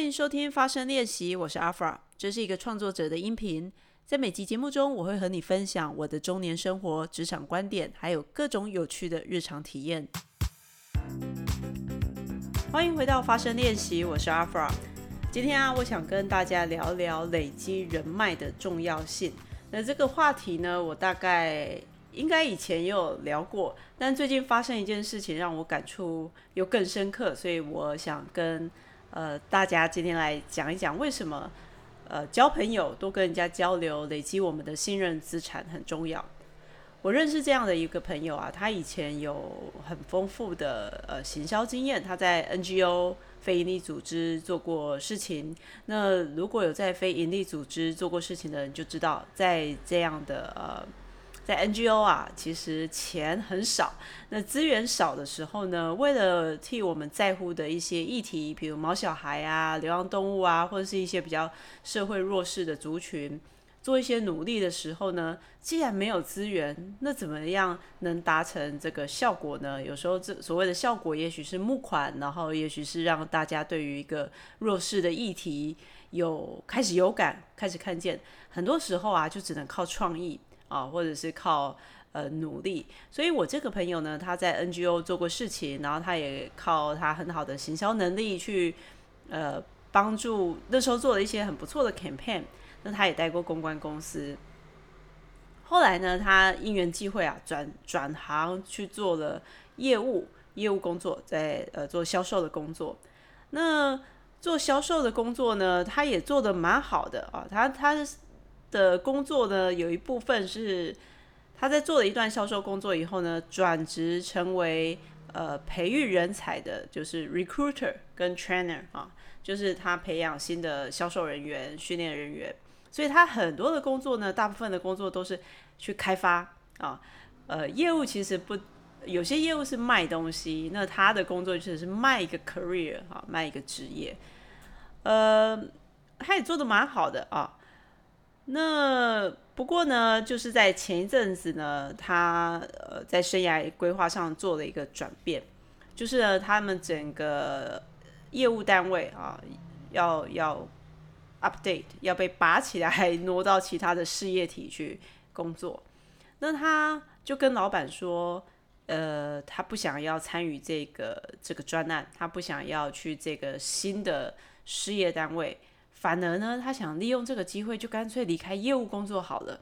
欢迎收听发声练习，我是阿 f r 这是一个创作者的音频。在每集节目中，我会和你分享我的中年生活、职场观点，还有各种有趣的日常体验。欢迎回到发声练习，我是阿 f r 今天啊，我想跟大家聊聊累积人脉的重要性。那这个话题呢，我大概应该以前也有聊过，但最近发生一件事情让我感触又更深刻，所以我想跟。呃，大家今天来讲一讲为什么呃交朋友、多跟人家交流、累积我们的信任资产很重要。我认识这样的一个朋友啊，他以前有很丰富的呃行销经验，他在 NGO 非营利组织做过事情。那如果有在非营利组织做过事情的人，就知道在这样的呃。在 NGO 啊，其实钱很少，那资源少的时候呢，为了替我们在乎的一些议题，比如毛小孩啊、流浪动物啊，或者是一些比较社会弱势的族群，做一些努力的时候呢，既然没有资源，那怎么样能达成这个效果呢？有时候这所谓的效果，也许是募款，然后也许是让大家对于一个弱势的议题有开始有感，开始看见。很多时候啊，就只能靠创意。啊，或者是靠呃努力，所以我这个朋友呢，他在 NGO 做过事情，然后他也靠他很好的行销能力去呃帮助，那时候做了一些很不错的 campaign，那他也带过公关公司，后来呢，他因缘际会啊，转转行去做了业务业务工作，在呃做销售的工作，那做销售的工作呢，他也做的蛮好的啊，他他。的工作呢，有一部分是他在做了一段销售工作以后呢，转职成为呃培育人才的，就是 recruiter 跟 trainer 啊，就是他培养新的销售人员、训练人员。所以他很多的工作呢，大部分的工作都是去开发啊，呃，业务其实不，有些业务是卖东西，那他的工作就是卖一个 career 啊，卖一个职业，呃，他也做的蛮好的啊。那不过呢，就是在前一阵子呢，他呃在生涯规划上做了一个转变，就是呢，他们整个业务单位啊，要要 update，要被拔起来，挪到其他的事业体去工作。那他就跟老板说，呃，他不想要参与这个这个专案，他不想要去这个新的事业单位。反而呢，他想利用这个机会，就干脆离开业务工作好了。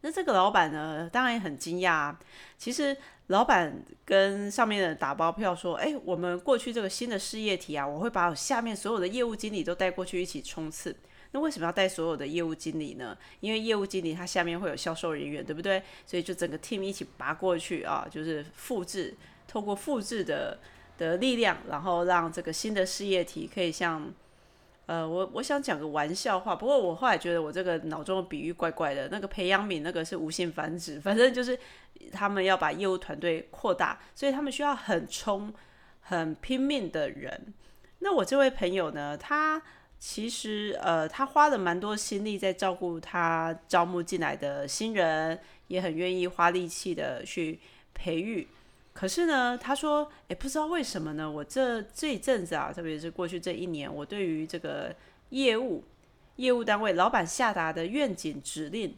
那这个老板呢，当然也很惊讶。其实老板跟上面的打包票说：“哎，我们过去这个新的事业体啊，我会把我下面所有的业务经理都带过去一起冲刺。那为什么要带所有的业务经理呢？因为业务经理他下面会有销售人员，对不对？所以就整个 team 一起拔过去啊，就是复制，透过复制的的力量，然后让这个新的事业体可以像。”呃，我我想讲个玩笑话，不过我后来觉得我这个脑中的比喻怪怪的。那个培养皿那个是无限繁殖，反正就是他们要把业务团队扩大，所以他们需要很冲、很拼命的人。那我这位朋友呢，他其实呃，他花了蛮多心力在照顾他招募进来的新人，也很愿意花力气的去培育。可是呢，他说，哎，不知道为什么呢？我这这一阵子啊，特别是过去这一年，我对于这个业务、业务单位老板下达的愿景指令，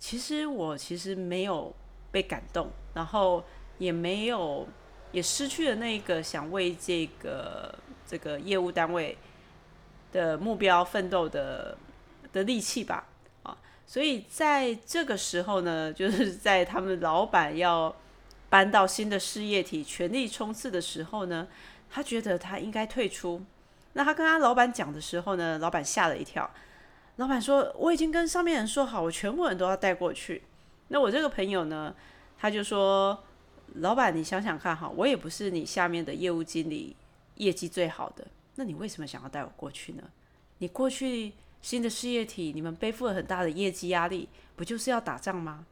其实我其实没有被感动，然后也没有，也失去了那个想为这个这个业务单位的目标奋斗的的力气吧，啊，所以在这个时候呢，就是在他们老板要。搬到新的事业体全力冲刺的时候呢，他觉得他应该退出。那他跟他老板讲的时候呢，老板吓了一跳。老板说：“我已经跟上面人说好，我全部人都要带过去。”那我这个朋友呢，他就说：“老板，你想想看哈，我也不是你下面的业务经理，业绩最好的，那你为什么想要带我过去呢？你过去新的事业体，你们背负了很大的业绩压力，不就是要打仗吗？”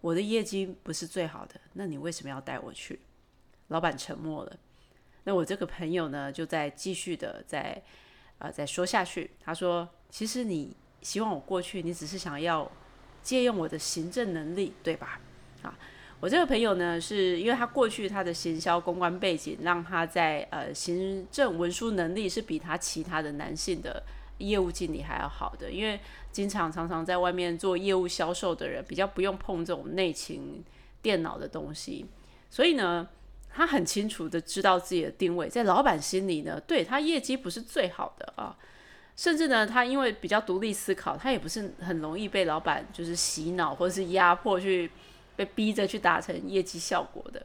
我的业绩不是最好的，那你为什么要带我去？老板沉默了。那我这个朋友呢，就在继续的在啊再说下去。他说：“其实你希望我过去，你只是想要借用我的行政能力，对吧？”啊，我这个朋友呢，是因为他过去他的行销公关背景，让他在呃行政文书能力是比他其他的男性的业务经理还要好的。因为经常常常在外面做业务销售的人，比较不用碰这种内勤电脑的东西，所以呢，他很清楚的知道自己的定位，在老板心里呢，对他业绩不是最好的啊。甚至呢，他因为比较独立思考，他也不是很容易被老板就是洗脑或者是压迫去被逼着去达成业绩效果的。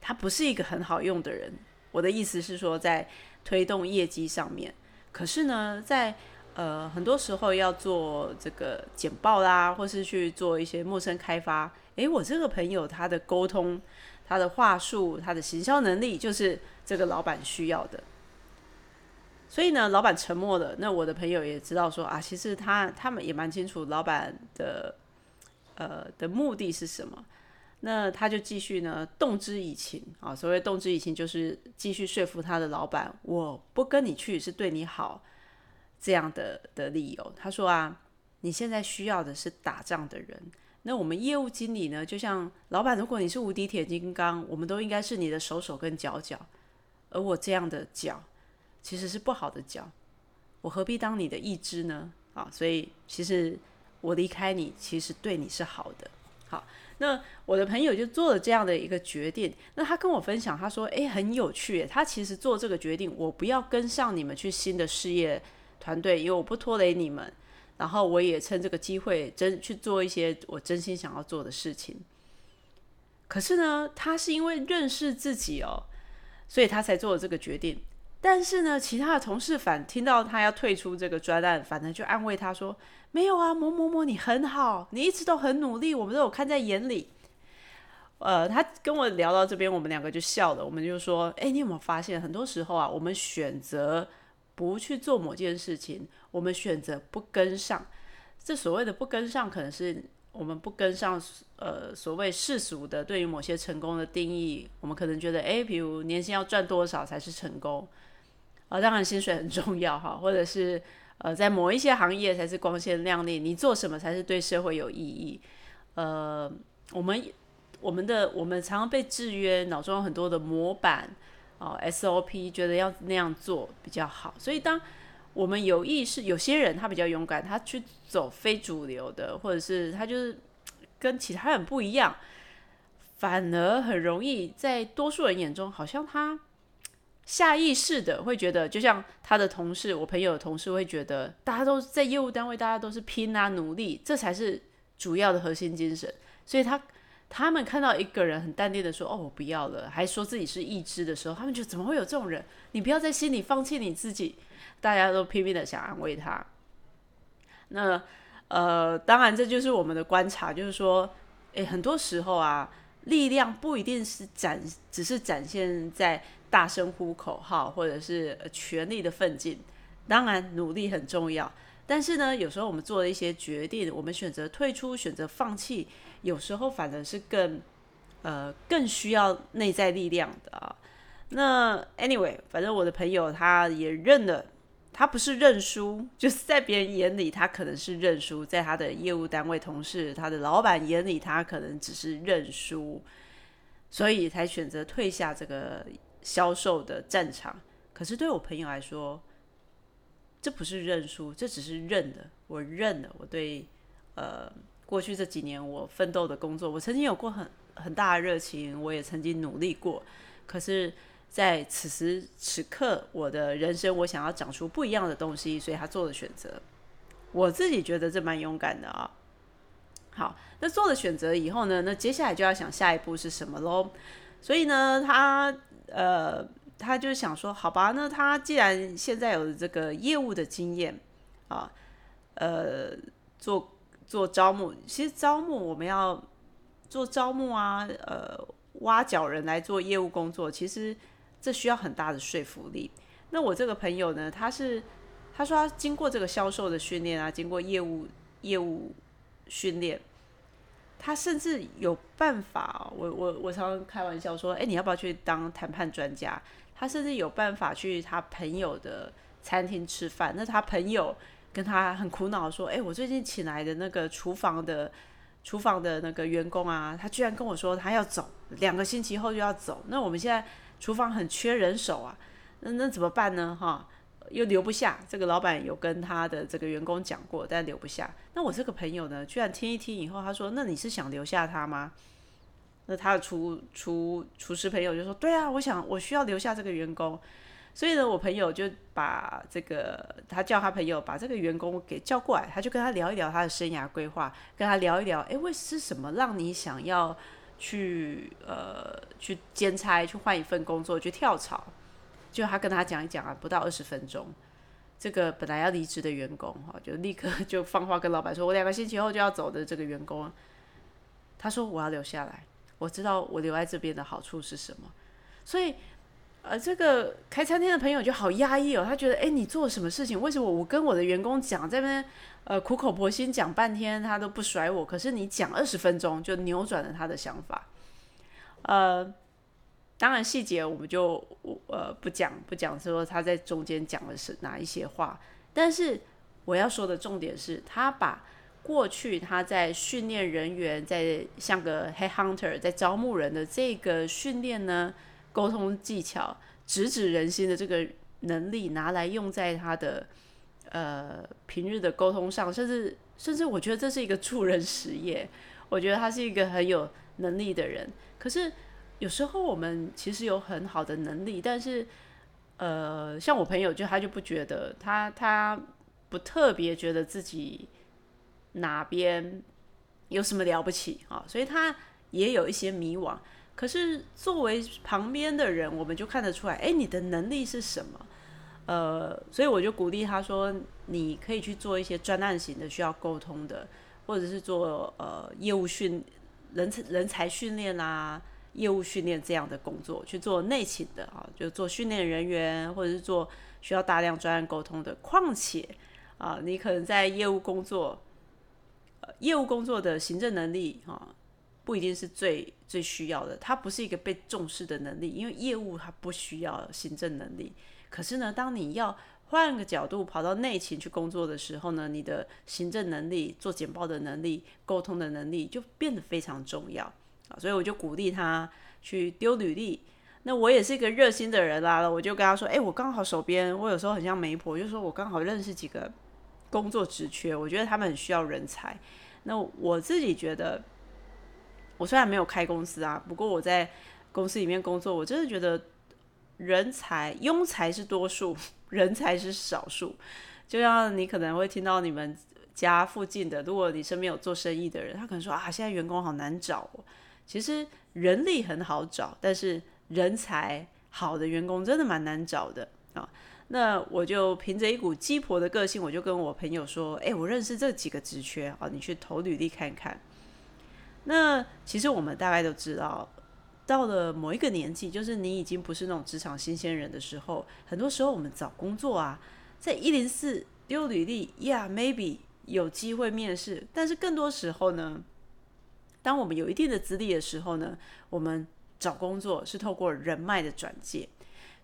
他不是一个很好用的人。我的意思是说，在推动业绩上面，可是呢，在呃很多时候要做这个简报啦，或是去做一些陌生开发，诶，我这个朋友他的沟通、他的话术、他的行销能力，就是这个老板需要的。所以呢，老板沉默了。那我的朋友也知道说啊，其实他他们也蛮清楚老板的呃的目的是什么。那他就继续呢，动之以情啊。所谓动之以情，就是继续说服他的老板，我不跟你去是对你好这样的的理由。他说啊，你现在需要的是打仗的人。那我们业务经理呢，就像老板，如果你是无敌铁金刚，我们都应该是你的手手跟脚脚，而我这样的脚。其实是不好的脚，我何必当你的义肢呢？啊，所以其实我离开你，其实对你是好的。好，那我的朋友就做了这样的一个决定。那他跟我分享，他说：“诶，很有趣。他其实做这个决定，我不要跟上你们去新的事业团队，因为我不拖累你们。然后我也趁这个机会真去做一些我真心想要做的事情。可是呢，他是因为认识自己哦，所以他才做了这个决定。”但是呢，其他的同事反听到他要退出这个专案，反正就安慰他说：“没有啊，某某某，你很好，你一直都很努力，我们都有看在眼里。”呃，他跟我聊到这边，我们两个就笑了。我们就说：“哎，你有没有发现，很多时候啊，我们选择不去做某件事情，我们选择不跟上。这所谓的不跟上，可能是我们不跟上呃所谓世俗的对于某些成功的定义。我们可能觉得，哎，比如年薪要赚多少才是成功。”啊，当然薪水很重要哈，或者是呃，在某一些行业才是光鲜亮丽。你做什么才是对社会有意义？呃，我们我们的我们常常被制约，脑中有很多的模板哦，SOP，觉得要那样做比较好。所以，当我们有意识，有些人他比较勇敢，他去走非主流的，或者是他就是跟其他人不一样，反而很容易在多数人眼中，好像他。下意识的会觉得，就像他的同事，我朋友的同事会觉得，大家都在业务单位，大家都是拼啊努力，这才是主要的核心精神。所以他他们看到一个人很淡定的说：“哦，我不要了”，还说自己是意志的时候，他们就怎么会有这种人？你不要在心里放弃你自己。大家都拼命的想安慰他。那呃，当然这就是我们的观察，就是说，诶，很多时候啊，力量不一定是展，只是展现在。大声呼口号，或者是全力的奋进，当然努力很重要。但是呢，有时候我们做了一些决定，我们选择退出，选择放弃，有时候反而是更呃更需要内在力量的啊。那 anyway，反正我的朋友他也认了，他不是认输，就是在别人眼里他可能是认输，在他的业务单位同事、他的老板眼里，他可能只是认输，所以才选择退下这个。销售的战场，可是对我朋友来说，这不是认输，这只是认的。我认了，我对呃过去这几年我奋斗的工作，我曾经有过很很大的热情，我也曾经努力过。可是，在此时此刻，我的人生我想要长出不一样的东西，所以他做了选择。我自己觉得这蛮勇敢的啊。好，那做了选择以后呢，那接下来就要想下一步是什么喽。所以呢，他。呃，他就想说，好吧，那他既然现在有这个业务的经验啊，呃，做做招募，其实招募我们要做招募啊，呃，挖角人来做业务工作，其实这需要很大的说服力。那我这个朋友呢，他是他说他经过这个销售的训练啊，经过业务业务训练。他甚至有办法，我我我常常开玩笑说，哎，你要不要去当谈判专家？他甚至有办法去他朋友的餐厅吃饭。那他朋友跟他很苦恼说，哎，我最近请来的那个厨房的厨房的那个员工啊，他居然跟我说他要走，两个星期后就要走。那我们现在厨房很缺人手啊，那那怎么办呢？哈，又留不下。这个老板有跟他的这个员工讲过，但留不下。那我这个朋友呢，居然听一听以后，他说：“那你是想留下他吗？”那他的厨厨厨师朋友就说：“对啊，我想我需要留下这个员工。”所以呢，我朋友就把这个他叫他朋友把这个员工给叫过来，他就跟他聊一聊他的生涯规划，跟他聊一聊，哎，为是什么让你想要去呃去兼差，去换一份工作，去跳槽？就他跟他讲一讲啊，不到二十分钟，这个本来要离职的员工哈，就立刻 就放话跟老板说：“我两个星期后就要走的这个员工。”他说：“我要留下来。”我知道我留在这边的好处是什么，所以，呃，这个开餐厅的朋友就好压抑哦，他觉得，哎，你做什么事情？为什么我跟我的员工讲这边，呃，苦口婆心讲半天，他都不甩我，可是你讲二十分钟就扭转了他的想法，呃，当然细节我们就呃不讲不讲，说他在中间讲的是哪一些话，但是我要说的重点是他把。过去他在训练人员，在像个 head hunter，在招募人的这个训练呢，沟通技巧、直指人心的这个能力，拿来用在他的呃平日的沟通上，甚至甚至我觉得这是一个助人实业。我觉得他是一个很有能力的人。可是有时候我们其实有很好的能力，但是呃，像我朋友就他就不觉得，他他不特别觉得自己。哪边有什么了不起啊？所以他也有一些迷惘。可是作为旁边的人，我们就看得出来，哎，你的能力是什么？呃，所以我就鼓励他说，你可以去做一些专案型的，需要沟通的，或者是做呃业务训人才人才训练啊，业务训练这样的工作，去做内勤的啊，就做训练人员，或者是做需要大量专案沟通的。况且啊，你可能在业务工作。业务工作的行政能力啊，不一定是最最需要的，它不是一个被重视的能力，因为业务它不需要行政能力。可是呢，当你要换个角度跑到内勤去工作的时候呢，你的行政能力、做简报的能力、沟通的能力就变得非常重要啊。所以我就鼓励他去丢履历。那我也是一个热心的人啦，我就跟他说：“哎，我刚好手边，我有时候很像媒婆，就说我刚好认识几个。”工作职缺，我觉得他们很需要人才。那我自己觉得，我虽然没有开公司啊，不过我在公司里面工作，我真的觉得人才庸才是多数，人才是少数。就像你可能会听到你们家附近的，如果你身边有做生意的人，他可能说啊，现在员工好难找。其实人力很好找，但是人才好的员工真的蛮难找的啊。那我就凭着一股鸡婆的个性，我就跟我朋友说：“哎，我认识这几个职缺啊，你去投履历看看。”那其实我们大概都知道，到了某一个年纪，就是你已经不是那种职场新鲜人的时候，很多时候我们找工作啊，在一零四丢履历，Yeah，maybe 有机会面试，但是更多时候呢，当我们有一定的资历的时候呢，我们找工作是透过人脉的转介，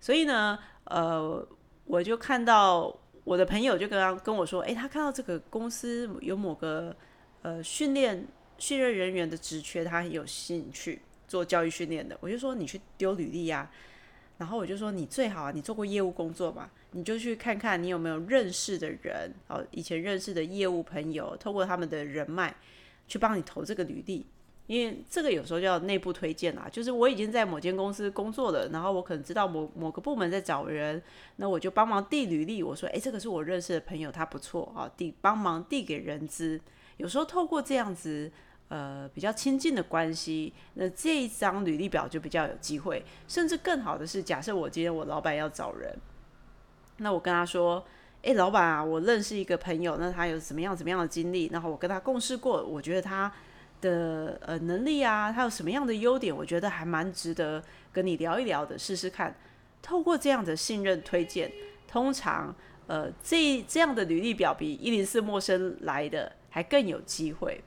所以呢，呃。我就看到我的朋友就跟他跟我说，诶，他看到这个公司有某个呃训练训练人员的职缺，他很有兴趣做教育训练的。我就说你去丢履历呀，然后我就说你最好啊，你做过业务工作嘛，你就去看看你有没有认识的人，哦，以前认识的业务朋友，透过他们的人脉去帮你投这个履历。因为这个有时候叫内部推荐啦，就是我已经在某间公司工作了，然后我可能知道某某个部门在找人，那我就帮忙递履历。我说，诶，这个是我认识的朋友，他不错啊，递帮忙递给人资。有时候透过这样子，呃，比较亲近的关系，那这一张履历表就比较有机会。甚至更好的是，假设我今天我老板要找人，那我跟他说，诶，老板啊，我认识一个朋友，那他有什么样怎么样的经历，然后我跟他共事过，我觉得他。的呃能力啊，他有什么样的优点？我觉得还蛮值得跟你聊一聊的，试试看。透过这样的信任推荐，通常呃这这样的履历表比一零四陌生来的还更有机会。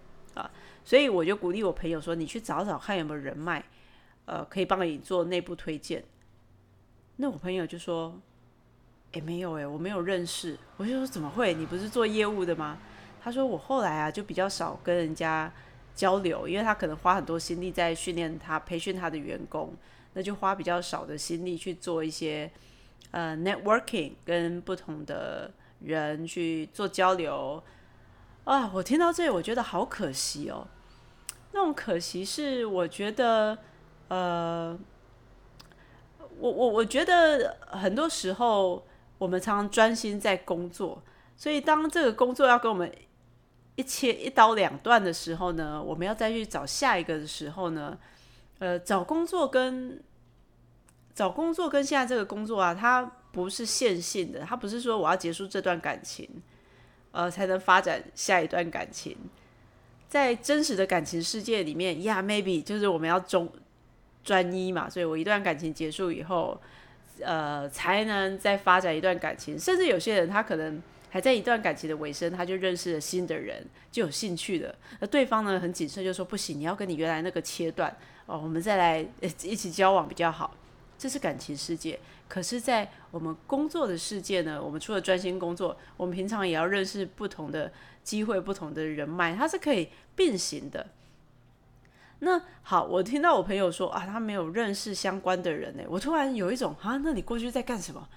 所以我就鼓励我朋友说，你去找找看有没有人脉，呃，可以帮你做内部推荐。那我朋友就说，诶，没有诶，我没有认识。我就说怎么会？你不是做业务的吗？他说我后来啊就比较少跟人家。交流，因为他可能花很多心力在训练他、培训他的员工，那就花比较少的心力去做一些呃 networking，跟不同的人去做交流。啊，我听到这里，我觉得好可惜哦。那种可惜是，我觉得，呃，我我我觉得很多时候我们常常专心在工作，所以当这个工作要跟我们一切一刀两断的时候呢，我们要再去找下一个的时候呢，呃，找工作跟找工作跟现在这个工作啊，它不是线性的，它不是说我要结束这段感情。呃，才能发展下一段感情。在真实的感情世界里面呀，maybe 就是我们要忠专一嘛，所以我一段感情结束以后，呃，才能再发展一段感情。甚至有些人他可能还在一段感情的尾声，他就认识了新的人，就有兴趣了。那对方呢很谨慎，就说不行，你要跟你原来那个切断哦，我们再来一起交往比较好。这是感情世界。可是，在我们工作的世界呢，我们除了专心工作，我们平常也要认识不同的机会、不同的人脉，它是可以并行的。那好，我听到我朋友说啊，他没有认识相关的人呢，我突然有一种啊，那你过去在干什么？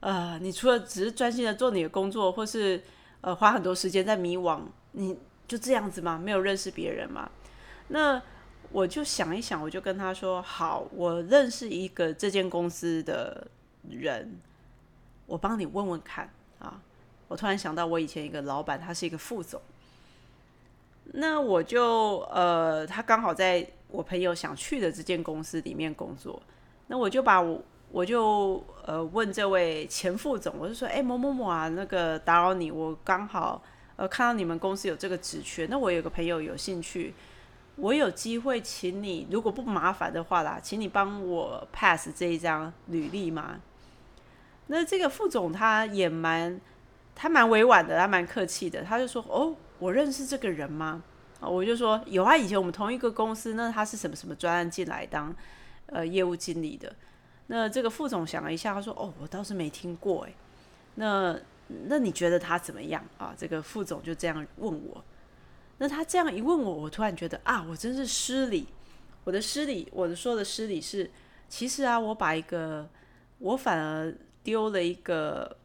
呃，你除了只是专心的做你的工作，或是呃花很多时间在迷惘，你就这样子吗？没有认识别人吗？那？我就想一想，我就跟他说：“好，我认识一个这间公司的人，我帮你问问看啊。”我突然想到，我以前一个老板，他是一个副总，那我就呃，他刚好在我朋友想去的这间公司里面工作，那我就把我我就呃问这位前副总，我就说：“哎，某某某啊，那个打扰你，我刚好呃看到你们公司有这个职缺，那我有个朋友有兴趣。”我有机会请你，如果不麻烦的话啦，请你帮我 pass 这一张履历吗？那这个副总他也蛮，他蛮委婉的，他蛮客气的，他就说：“哦，我认识这个人吗？”啊，我就说有啊，以前我们同一个公司，那他是什么什么专案进来当呃业务经理的。那这个副总想了一下，他说：“哦，我倒是没听过诶。那那你觉得他怎么样啊？”这个副总就这样问我。那他这样一问我，我突然觉得啊，我真是失礼。我的失礼，我的说的失礼是，其实啊，我把一个，我反而丢了一个，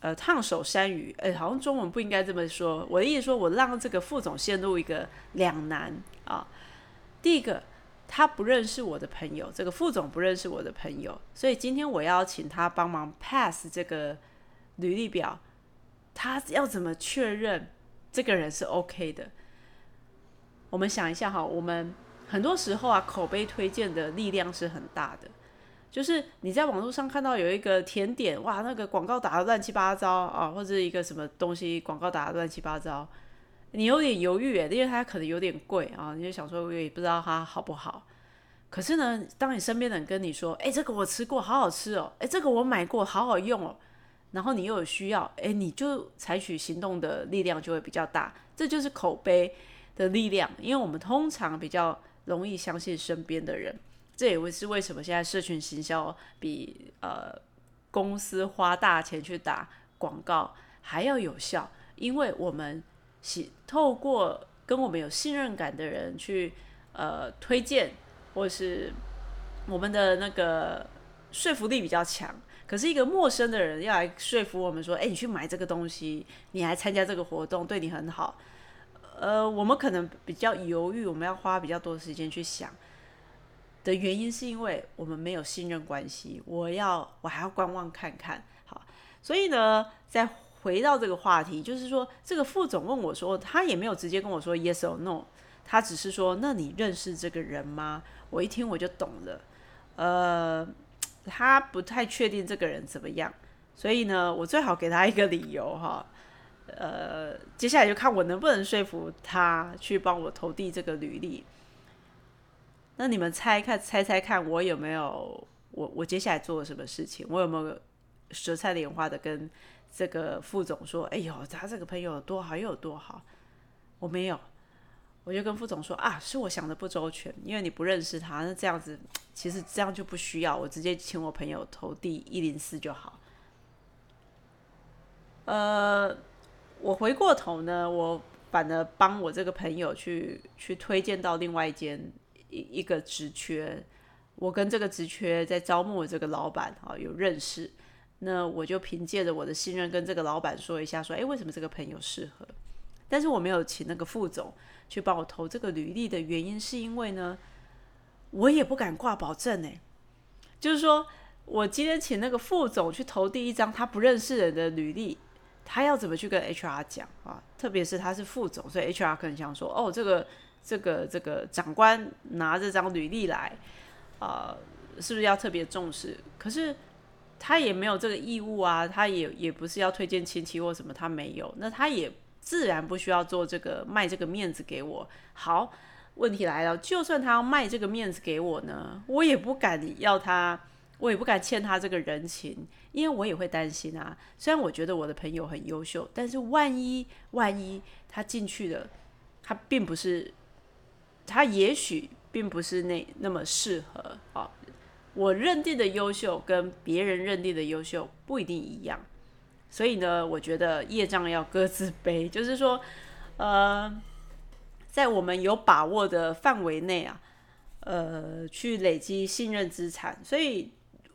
呃，烫手山芋。哎，好像中文不应该这么说。我的意思说，我让这个副总陷入一个两难啊。第一个，他不认识我的朋友，这个副总不认识我的朋友，所以今天我要请他帮忙 pass 这个履历表，他要怎么确认这个人是 OK 的？我们想一下哈，我们很多时候啊，口碑推荐的力量是很大的。就是你在网络上看到有一个甜点，哇，那个广告打的乱七八糟啊，或者一个什么东西广告打的乱七八糟，你有点犹豫诶，因为它可能有点贵啊，你就想说我也不知道它好不好。可是呢，当你身边的人跟你说，哎，这个我吃过，好好吃哦，哎，这个我买过，好好用哦，然后你又有需要，哎，你就采取行动的力量就会比较大，这就是口碑。的力量，因为我们通常比较容易相信身边的人，这也会是为什么现在社群行销比呃公司花大钱去打广告还要有效，因为我们喜透过跟我们有信任感的人去呃推荐，或是我们的那个说服力比较强。可是一个陌生的人要来说服我们说，哎，你去买这个东西，你还参加这个活动，对你很好。呃，我们可能比较犹豫，我们要花比较多的时间去想的原因，是因为我们没有信任关系。我要，我还要观望看看。好，所以呢，再回到这个话题，就是说，这个副总问我说，他也没有直接跟我说 yes or no，他只是说，那你认识这个人吗？我一听我就懂了。呃，他不太确定这个人怎么样，所以呢，我最好给他一个理由哈。呃，接下来就看我能不能说服他去帮我投递这个履历。那你们猜看，猜猜看，我有没有我我接下来做了什么事情？我有没有舌灿莲花的跟这个副总说：“哎呦，他这个朋友多好，又有多好？”我没有，我就跟副总说：“啊，是我想的不周全，因为你不认识他，那这样子其实这样就不需要，我直接请我朋友投递一零四就好。”呃。我回过头呢，我反而帮我这个朋友去去推荐到另外一间一一个职缺，我跟这个职缺在招募的这个老板啊有认识，那我就凭借着我的信任跟这个老板说一下，说，诶，为什么这个朋友适合？但是我没有请那个副总去帮我投这个履历的原因，是因为呢，我也不敢挂保证诶，就是说我今天请那个副总去投第一张他不认识人的履历。他要怎么去跟 HR 讲啊？特别是他是副总，所以 HR 可能想说：“哦，这个、这个、这个长官拿这张履历来，啊，是不是要特别重视？”可是他也没有这个义务啊，他也也不是要推荐亲戚或什么，他没有，那他也自然不需要做这个卖这个面子给我。好，问题来了，就算他要卖这个面子给我呢，我也不敢要他。我也不敢欠他这个人情，因为我也会担心啊。虽然我觉得我的朋友很优秀，但是万一万一他进去了，他并不是，他也许并不是那那么适合啊。我认定的优秀跟别人认定的优秀不一定一样，所以呢，我觉得业障要各自背，就是说，呃，在我们有把握的范围内啊，呃，去累积信任资产，所以。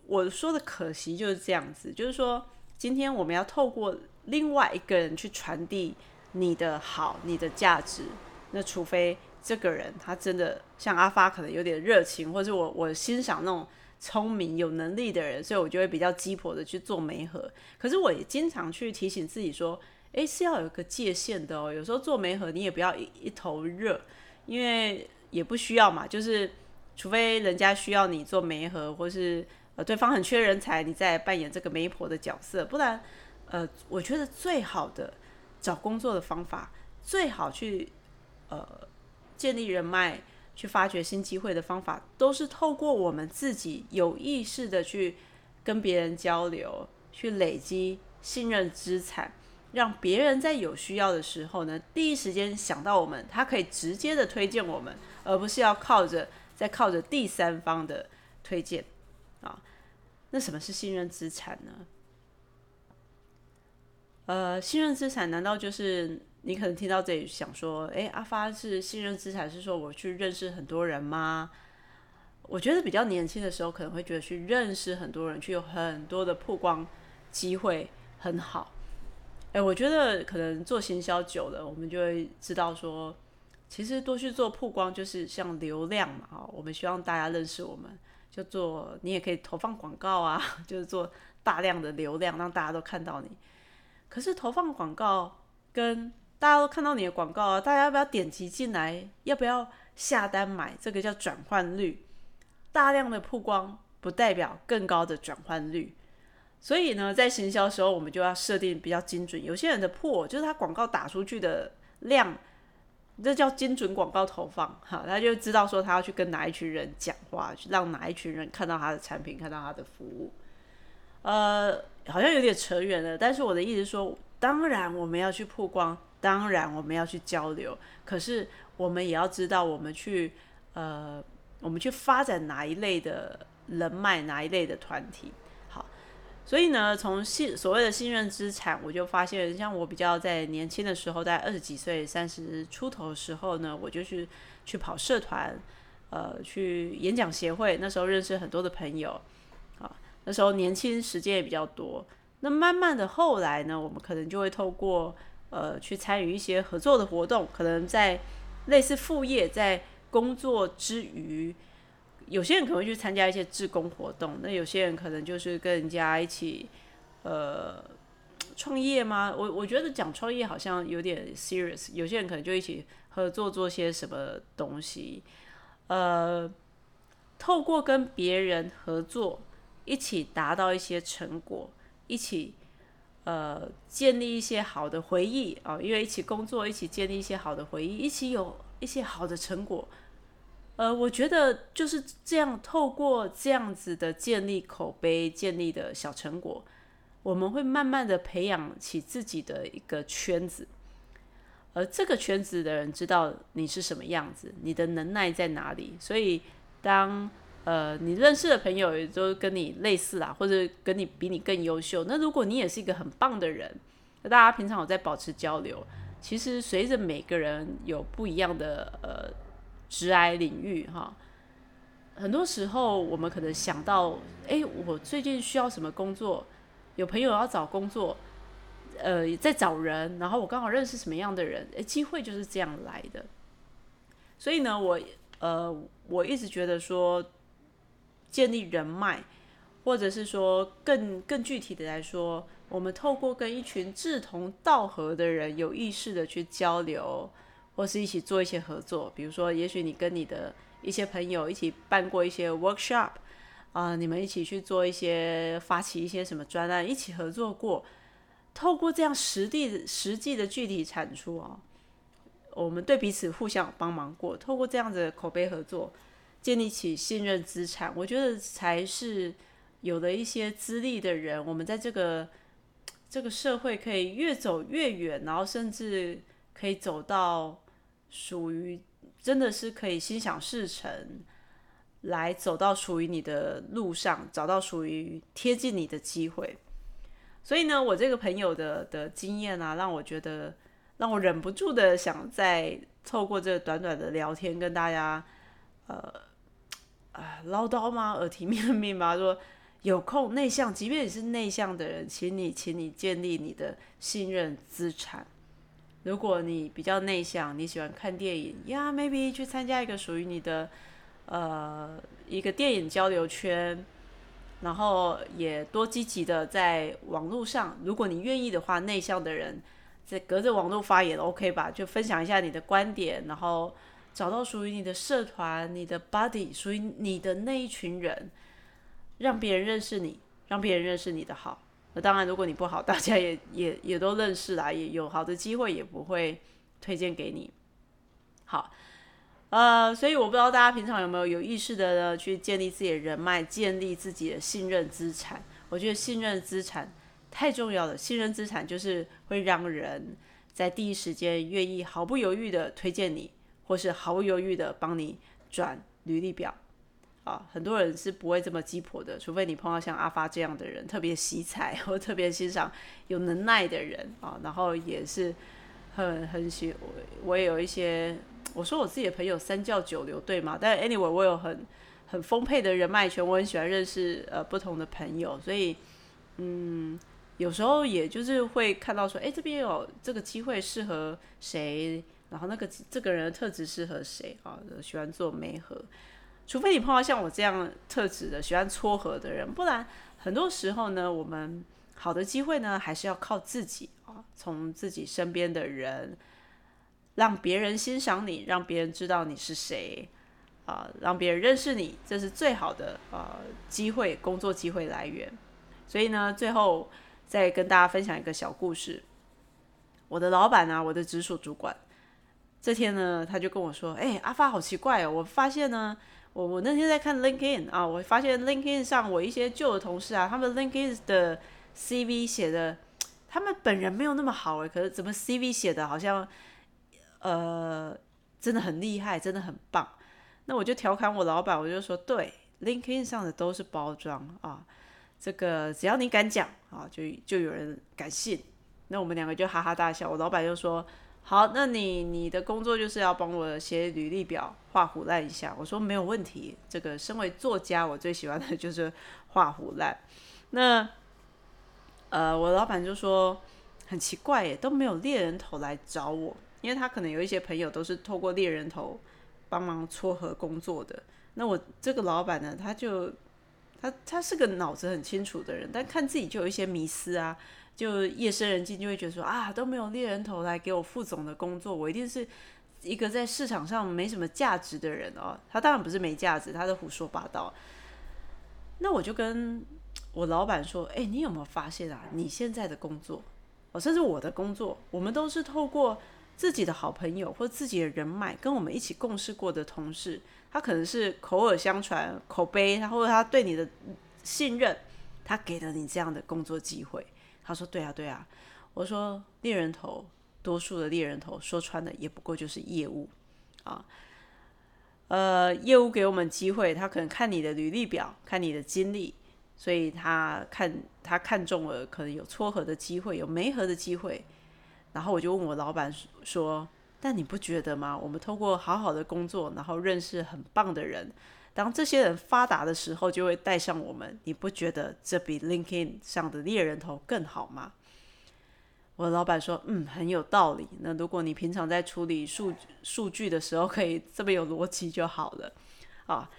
我说的可惜就是这样子，就是说，今天我们要透过另外一个人去传递你的好、你的价值。那除非这个人他真的像阿发，可能有点热情，或者我我欣赏那种聪明有能力的人，所以我就会比较鸡婆的去做媒合。可是我也经常去提醒自己说，诶，是要有个界限的哦。有时候做媒合你也不要一一头热，因为也不需要嘛。就是除非人家需要你做媒合，或是。呃，对方很缺人才，你在扮演这个媒婆的角色，不然，呃，我觉得最好的找工作的方法，最好去呃建立人脉、去发掘新机会的方法，都是透过我们自己有意识的去跟别人交流，去累积信任资产，让别人在有需要的时候呢，第一时间想到我们，他可以直接的推荐我们，而不是要靠着再靠着第三方的推荐。那什么是信任资产呢？呃，信任资产难道就是你可能听到这里想说，哎，阿发是信任资产，是说我去认识很多人吗？我觉得比较年轻的时候可能会觉得去认识很多人，去有很多的曝光机会很好。哎，我觉得可能做行销久了，我们就会知道说，其实多去做曝光就是像流量嘛，哈，我们希望大家认识我们。就做，你也可以投放广告啊，就是做大量的流量，让大家都看到你。可是投放广告跟大家都看到你的广告啊，大家要不要点击进来？要不要下单买？这个叫转换率。大量的曝光不代表更高的转换率。所以呢，在行销时候，我们就要设定比较精准。有些人的破就是他广告打出去的量。这叫精准广告投放，哈，他就知道说他要去跟哪一群人讲话，去让哪一群人看到他的产品，看到他的服务。呃，好像有点扯远了，但是我的意思说，当然我们要去曝光，当然我们要去交流，可是我们也要知道我们去呃，我们去发展哪一类的人脉，哪一类的团体。所以呢，从信所谓的信任资产，我就发现，像我比较在年轻的时候，在二十几岁、三十出头的时候呢，我就去去跑社团，呃，去演讲协会。那时候认识很多的朋友，啊，那时候年轻时间也比较多。那慢慢的后来呢，我们可能就会透过呃去参与一些合作的活动，可能在类似副业，在工作之余。有些人可能会去参加一些志工活动，那有些人可能就是跟人家一起，呃，创业吗？我我觉得讲创业好像有点 serious。有些人可能就一起合作做些什么东西，呃，透过跟别人合作，一起达到一些成果，一起呃建立一些好的回忆啊，因为一起工作，一起建立一些好的回忆，一起有一些好的成果。呃，我觉得就是这样，透过这样子的建立口碑、建立的小成果，我们会慢慢的培养起自己的一个圈子，而这个圈子的人知道你是什么样子，你的能耐在哪里，所以当呃你认识的朋友也都跟你类似啊，或者跟你比你更优秀，那如果你也是一个很棒的人，那大家平常有在保持交流，其实随着每个人有不一样的呃职癌领域哈，很多时候我们可能想到，哎，我最近需要什么工作？有朋友要找工作，呃，在找人，然后我刚好认识什么样的人，诶，机会就是这样来的。所以呢，我呃，我一直觉得说，建立人脉，或者是说更更具体的来说，我们透过跟一群志同道合的人有意识的去交流，或是一起做一些合作，比如说，也许你跟你的一些朋友一起办过一些 workshop。啊，你们一起去做一些发起一些什么专案，一起合作过，透过这样实地实际的具体产出啊，我们对彼此互相帮忙过，透过这样的口碑合作，建立起信任资产，我觉得才是有了一些资历的人，我们在这个这个社会可以越走越远，然后甚至可以走到属于真的是可以心想事成。来走到属于你的路上，找到属于贴近你的机会。所以呢，我这个朋友的的经验啊，让我觉得让我忍不住的想再透过这短短的聊天跟大家，呃，啊唠叨吗？耳提面命吗？说有空内向，即便你是内向的人，请你，请你建立你的信任资产。如果你比较内向，你喜欢看电影呀，maybe 去参加一个属于你的。呃，一个电影交流圈，然后也多积极的在网络上，如果你愿意的话，内向的人在隔着网络发言 OK 吧？就分享一下你的观点，然后找到属于你的社团、你的 body，属于你的那一群人，让别人认识你，让别人认识你的好。当然，如果你不好，大家也也也都认识啦，也有好的机会，也不会推荐给你。好。呃，所以我不知道大家平常有没有有意识的呢，去建立自己的人脉，建立自己的信任资产。我觉得信任资产太重要了，信任资产就是会让人在第一时间愿意毫不犹豫的推荐你，或是毫不犹豫的帮你转履历表。啊，很多人是不会这么鸡婆的，除非你碰到像阿发这样的人，特别喜彩 或特别欣赏有能耐的人啊，然后也是很很喜我我也有一些。我说我自己的朋友三教九流对吗？但 anyway 我有很很丰沛的人脉圈，我很喜欢认识呃不同的朋友，所以嗯有时候也就是会看到说，哎这边有这个机会适合谁，然后那个这个人的特质适合谁啊？喜欢做媒合，除非你碰到像我这样特质的喜欢撮合的人，不然很多时候呢，我们好的机会呢还是要靠自己啊，从自己身边的人。让别人欣赏你，让别人知道你是谁，啊，让别人认识你，这是最好的呃机会，工作机会来源。所以呢，最后再跟大家分享一个小故事。我的老板啊，我的直属主管，这天呢，他就跟我说：“哎，阿发好奇怪哦，我发现呢，我我那天在看 LinkedIn 啊，我发现 LinkedIn 上我一些旧的同事啊，他们 LinkedIn 的 CV 写的，他们本人没有那么好哎，可是怎么 CV 写的好像。”呃，真的很厉害，真的很棒。那我就调侃我老板，我就说，对，LinkedIn 上的都是包装啊，这个只要你敢讲啊，就就有人敢信。那我们两个就哈哈大笑。我老板就说，好，那你你的工作就是要帮我写履历表，画虎烂一下。我说没有问题。这个身为作家，我最喜欢的就是 画虎烂。那呃，我老板就说很奇怪耶，都没有猎人头来找我。因为他可能有一些朋友都是透过猎人头帮忙撮合工作的，那我这个老板呢，他就他他是个脑子很清楚的人，但看自己就有一些迷思啊，就夜深人静就会觉得说啊都没有猎人头来给我副总的工作，我一定是一个在市场上没什么价值的人哦。他当然不是没价值，他是胡说八道。那我就跟我老板说，哎，你有没有发现啊？你现在的工作，哦，甚至我的工作，我们都是透过。自己的好朋友或自己的人脉，跟我们一起共事过的同事，他可能是口耳相传、口碑，他或者他对你的信任，他给了你这样的工作机会。他说：“对啊，对啊。”我说：“猎人头，多数的猎人头，说穿了也不过就是业务啊。呃，业务给我们机会，他可能看你的履历表，看你的经历，所以他看他看中了可能有撮合的机会，有媒合的机会。”然后我就问我老板说：“但你不觉得吗？我们通过好好的工作，然后认识很棒的人，当这些人发达的时候，就会带上我们。你不觉得这比 LinkedIn 上的猎人头更好吗？”我的老板说：“嗯，很有道理。那如果你平常在处理数数据的时候，可以这么有逻辑就好了。”啊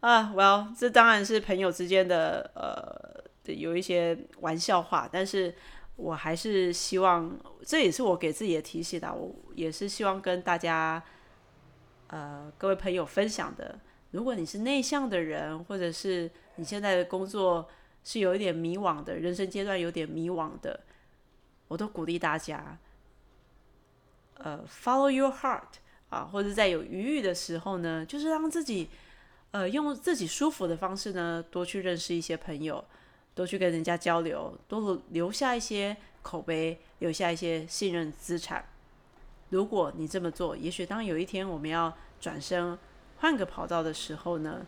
啊，Well，这当然是朋友之间的呃有一些玩笑话，但是。我还是希望，这也是我给自己的提醒的。我也是希望跟大家，呃，各位朋友分享的。如果你是内向的人，或者是你现在的工作是有一点迷惘的，人生阶段有点迷惘的，我都鼓励大家，呃，follow your heart 啊，或者在有余裕的时候呢，就是让自己，呃，用自己舒服的方式呢，多去认识一些朋友。多去跟人家交流，多留下一些口碑，留下一些信任资产。如果你这么做，也许当有一天我们要转身换个跑道的时候呢，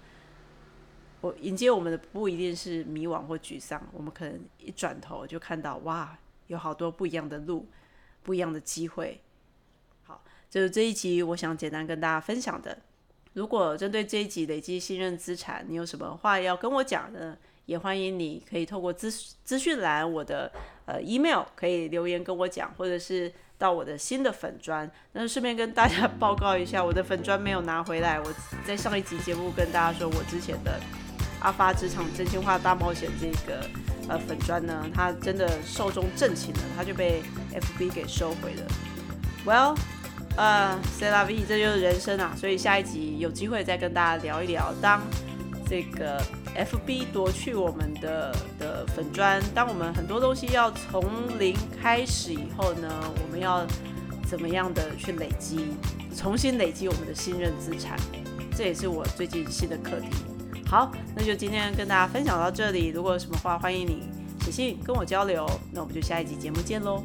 我迎接我们的不一定是迷惘或沮丧，我们可能一转头就看到哇，有好多不一样的路，不一样的机会。好，就是这一集我想简单跟大家分享的。如果针对这一集累积信任资产，你有什么话要跟我讲呢？也欢迎你可以透过资资讯栏我的呃 email 可以留言跟我讲，或者是到我的新的粉砖。那顺便跟大家报告一下，我的粉砖没有拿回来。我在上一集节目跟大家说，我之前的阿发职场真心话大冒险这个呃粉砖呢，它真的寿终正寝了，它就被 FB 给收回了。Well，呃，say la vie，这就是人生啊。所以下一集有机会再跟大家聊一聊，当这个。F B 夺去我们的的粉砖，当我们很多东西要从零开始以后呢，我们要怎么样的去累积，重新累积我们的信任资产？这也是我最近新的课题。好，那就今天跟大家分享到这里。如果有什么话，欢迎你写信跟我交流。那我们就下一集节目见喽。